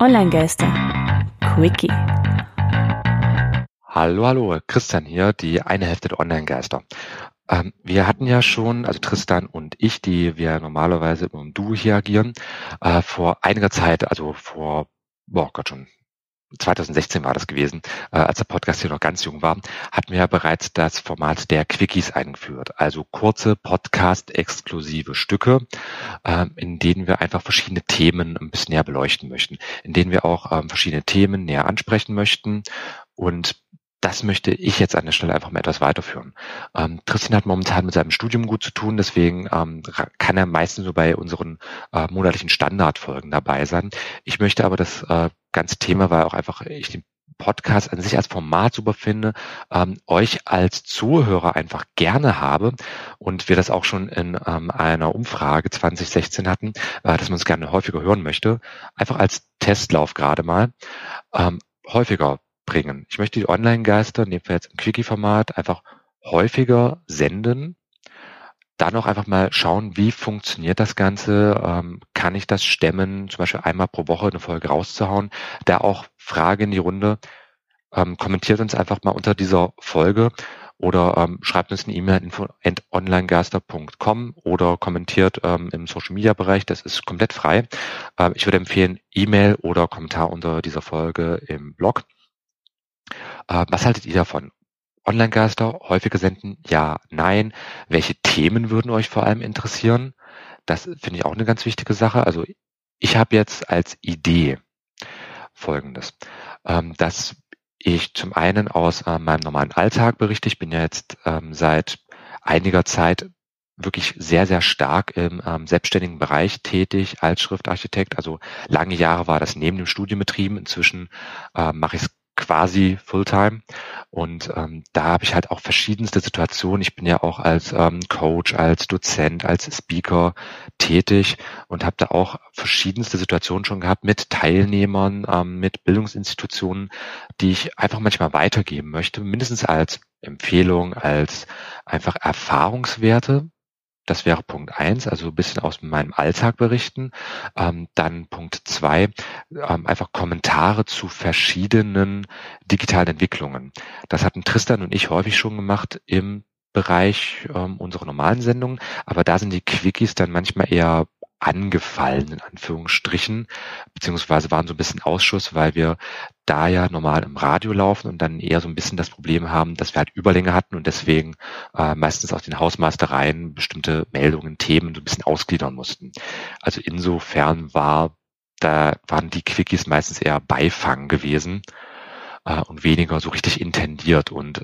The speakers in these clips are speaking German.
Online-Geister. Quickie. Hallo, hallo, Christian hier, die eine Hälfte der Online-Geister. Ähm, wir hatten ja schon, also Tristan und ich, die wir normalerweise im Duo hier agieren, äh, vor einiger Zeit, also vor, boah Gott schon 2016 war das gewesen, äh, als der Podcast hier noch ganz jung war, hatten wir ja bereits das Format der Quickies eingeführt. Also kurze Podcast-exklusive Stücke, äh, in denen wir einfach verschiedene Themen ein bisschen näher beleuchten möchten, in denen wir auch ähm, verschiedene Themen näher ansprechen möchten und das möchte ich jetzt an der Stelle einfach mal etwas weiterführen. Ähm, Tristan hat momentan mit seinem Studium gut zu tun, deswegen ähm, kann er meistens so bei unseren äh, monatlichen Standardfolgen dabei sein. Ich möchte aber das äh, ganze Thema, weil auch einfach ich den Podcast an sich als Format super finde, ähm, euch als Zuhörer einfach gerne habe und wir das auch schon in ähm, einer Umfrage 2016 hatten, äh, dass man es gerne häufiger hören möchte, einfach als Testlauf gerade mal, ähm, häufiger bringen. Ich möchte die Online-Geister, in dem Fall jetzt im Quickie-Format, einfach häufiger senden. Dann auch einfach mal schauen, wie funktioniert das Ganze? Ähm, kann ich das stemmen, zum Beispiel einmal pro Woche eine Folge rauszuhauen? Da auch Frage in die Runde. Ähm, kommentiert uns einfach mal unter dieser Folge oder ähm, schreibt uns eine E-Mail info onlinegeister.com oder kommentiert ähm, im Social Media Bereich. Das ist komplett frei. Ähm, ich würde empfehlen E-Mail oder Kommentar unter dieser Folge im Blog. Äh, was haltet ihr davon? Online-Geister, häufige senden, ja, nein. Welche Themen würden euch vor allem interessieren? Das finde ich auch eine ganz wichtige Sache. Also ich habe jetzt als Idee Folgendes, ähm, dass ich zum einen aus äh, meinem normalen Alltag berichte. Ich bin ja jetzt ähm, seit einiger Zeit wirklich sehr, sehr stark im ähm, selbstständigen Bereich tätig als Schriftarchitekt. Also lange Jahre war das neben dem Studium betrieben. Inzwischen äh, mache ich es quasi Fulltime. Und ähm, da habe ich halt auch verschiedenste Situationen. Ich bin ja auch als ähm, Coach, als Dozent, als Speaker tätig und habe da auch verschiedenste Situationen schon gehabt mit Teilnehmern, ähm, mit Bildungsinstitutionen, die ich einfach manchmal weitergeben möchte, mindestens als Empfehlung, als einfach Erfahrungswerte, das wäre Punkt eins, also ein bisschen aus meinem Alltag berichten. Ähm, dann Punkt zwei, ähm, einfach Kommentare zu verschiedenen digitalen Entwicklungen. Das hatten Tristan und ich häufig schon gemacht im Bereich ähm, unserer normalen Sendungen, aber da sind die Quickies dann manchmal eher angefallen, in Anführungsstrichen, beziehungsweise waren so ein bisschen Ausschuss, weil wir da ja normal im Radio laufen und dann eher so ein bisschen das Problem haben, dass wir halt Überlänge hatten und deswegen äh, meistens aus den Hausmeistereien bestimmte Meldungen, Themen so ein bisschen ausgliedern mussten. Also insofern war, da waren die Quickies meistens eher Beifang gewesen äh, und weniger so richtig intendiert und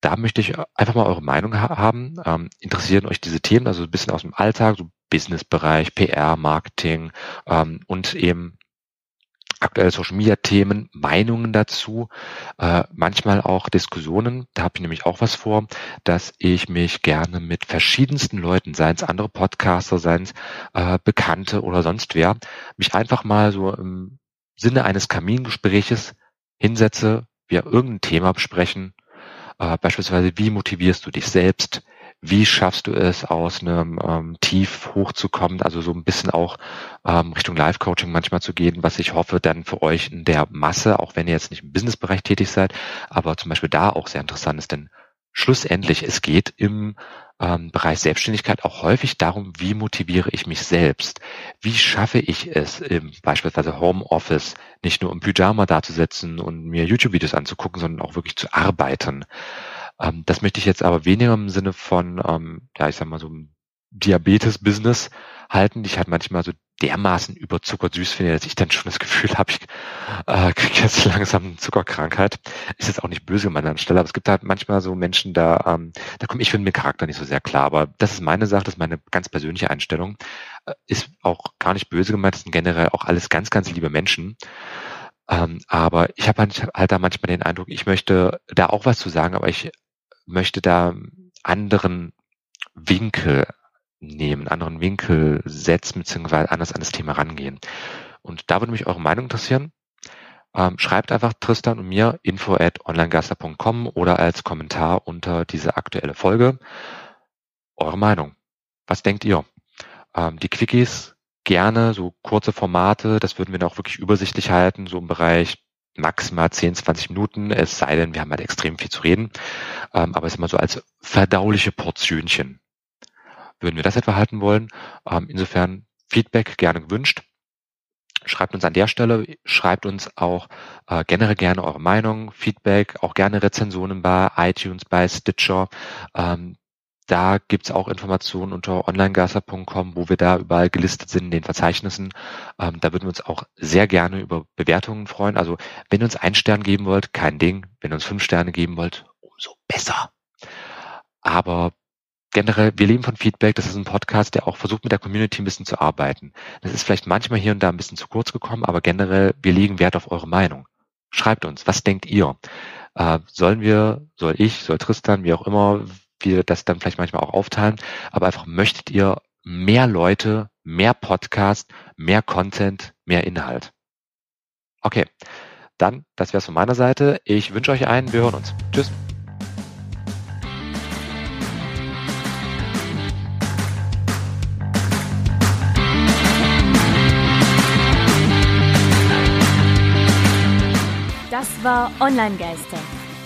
da möchte ich einfach mal eure Meinung ha haben. Ähm, interessieren euch diese Themen, also ein bisschen aus dem Alltag, so Businessbereich, PR, Marketing ähm, und eben aktuelle Social Media Themen, Meinungen dazu, äh, manchmal auch Diskussionen. Da habe ich nämlich auch was vor, dass ich mich gerne mit verschiedensten Leuten, seien es andere Podcaster, seien es äh, Bekannte oder sonst wer, mich einfach mal so im Sinne eines Kamingespräches hinsetze, wir irgendein Thema besprechen, äh, beispielsweise wie motivierst du dich selbst, wie schaffst du es, aus einem ähm, Tief hochzukommen, also so ein bisschen auch ähm, Richtung Live-Coaching manchmal zu gehen, was ich hoffe dann für euch in der Masse, auch wenn ihr jetzt nicht im Businessbereich tätig seid, aber zum Beispiel da auch sehr interessant ist, denn schlussendlich, es geht im ähm, Bereich Selbstständigkeit auch häufig darum, wie motiviere ich mich selbst? Wie schaffe ich es, im beispielsweise Homeoffice nicht nur im Pyjama dazusetzen und mir YouTube-Videos anzugucken, sondern auch wirklich zu arbeiten? Ähm, das möchte ich jetzt aber weniger im Sinne von, ähm, ja, ich sag mal so Diabetes-Business halten, die ich halt manchmal so dermaßen überzuckert süß finde, dass ich dann schon das Gefühl habe, ich äh, kriege jetzt langsam eine Zuckerkrankheit. Ist jetzt auch nicht böse an meiner Stelle, aber es gibt halt manchmal so Menschen, da, ähm, da komme ich für den Charakter nicht so sehr klar. Aber das ist meine Sache, das ist meine ganz persönliche Einstellung. Äh, ist auch gar nicht böse gemeint, das sind generell auch alles ganz, ganz liebe Menschen. Ähm, aber ich habe halt, da manchmal den Eindruck, ich möchte da auch was zu sagen, aber ich möchte da anderen Winkel nehmen, anderen Winkel setzen, beziehungsweise anders an das Thema rangehen. Und da würde mich eure Meinung interessieren. Ähm, schreibt einfach Tristan und mir info at onlinegaster.com oder als Kommentar unter diese aktuelle Folge. Eure Meinung. Was denkt ihr? Ähm, die Quickies gerne so kurze Formate, das würden wir dann auch wirklich übersichtlich halten, so im Bereich maximal 10, 20 Minuten, es sei denn, wir haben halt extrem viel zu reden. Ähm, aber es ist immer so als verdauliche Portionchen. Würden wir das etwa halten wollen? Ähm, insofern Feedback gerne gewünscht. Schreibt uns an der Stelle, schreibt uns auch äh, generell gerne eure Meinung, Feedback, auch gerne Rezensionen bei iTunes, bei Stitcher. Ähm, da gibt's auch Informationen unter onlinegaster.com, wo wir da überall gelistet sind in den Verzeichnissen. Ähm, da würden wir uns auch sehr gerne über Bewertungen freuen. Also wenn ihr uns einen Stern geben wollt, kein Ding. Wenn ihr uns fünf Sterne geben wollt, umso besser. Aber generell, wir leben von Feedback. Das ist ein Podcast, der auch versucht, mit der Community ein bisschen zu arbeiten. Das ist vielleicht manchmal hier und da ein bisschen zu kurz gekommen, aber generell, wir legen Wert auf eure Meinung. Schreibt uns, was denkt ihr? Äh, sollen wir, soll ich, soll Tristan, wie auch immer, wir das dann vielleicht manchmal auch aufteilen, aber einfach möchtet ihr mehr Leute, mehr Podcast, mehr Content, mehr Inhalt. Okay, dann, das wäre es von meiner Seite. Ich wünsche euch einen, wir hören uns. Tschüss. Das war Online Geister